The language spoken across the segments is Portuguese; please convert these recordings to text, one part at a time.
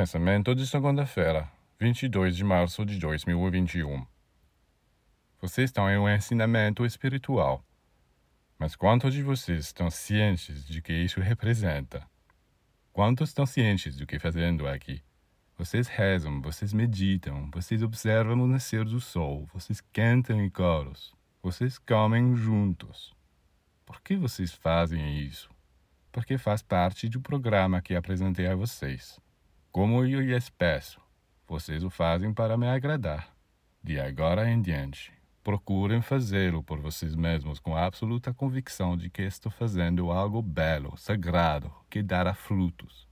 Pensamento de segunda-feira, 22 de março de 2021. Vocês estão em um ensinamento espiritual. Mas quantos de vocês estão cientes de que isso representa? Quantos estão cientes do que fazendo aqui? Vocês rezam, vocês meditam, vocês observam o nascer do sol, vocês cantam em coros, vocês comem juntos. Por que vocês fazem isso? Porque faz parte do programa que apresentei a vocês. Como eu lhes peço, vocês o fazem para me agradar. De agora em diante, procurem fazê-lo por vocês mesmos com absoluta convicção de que estou fazendo algo belo, sagrado, que dará frutos.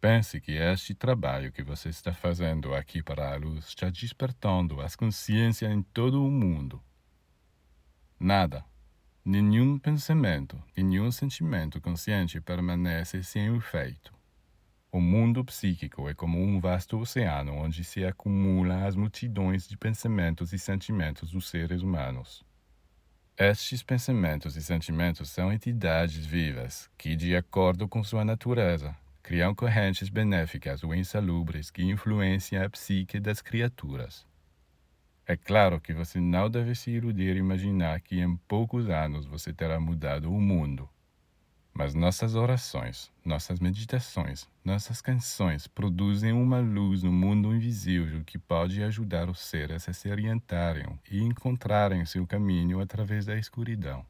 Pense que este trabalho que você está fazendo aqui para a luz está despertando as consciências em todo o mundo. Nada, nenhum pensamento, nenhum sentimento consciente permanece sem efeito. O mundo psíquico é como um vasto oceano onde se acumulam as multidões de pensamentos e sentimentos dos seres humanos. Estes pensamentos e sentimentos são entidades vivas que, de acordo com sua natureza, criam correntes benéficas ou insalubres que influenciam a psique das criaturas. É claro que você não deve se iludir e imaginar que em poucos anos você terá mudado o mundo. Mas nossas orações, nossas meditações, nossas canções produzem uma luz no mundo invisível que pode ajudar os seres a se orientarem e encontrarem seu caminho através da escuridão.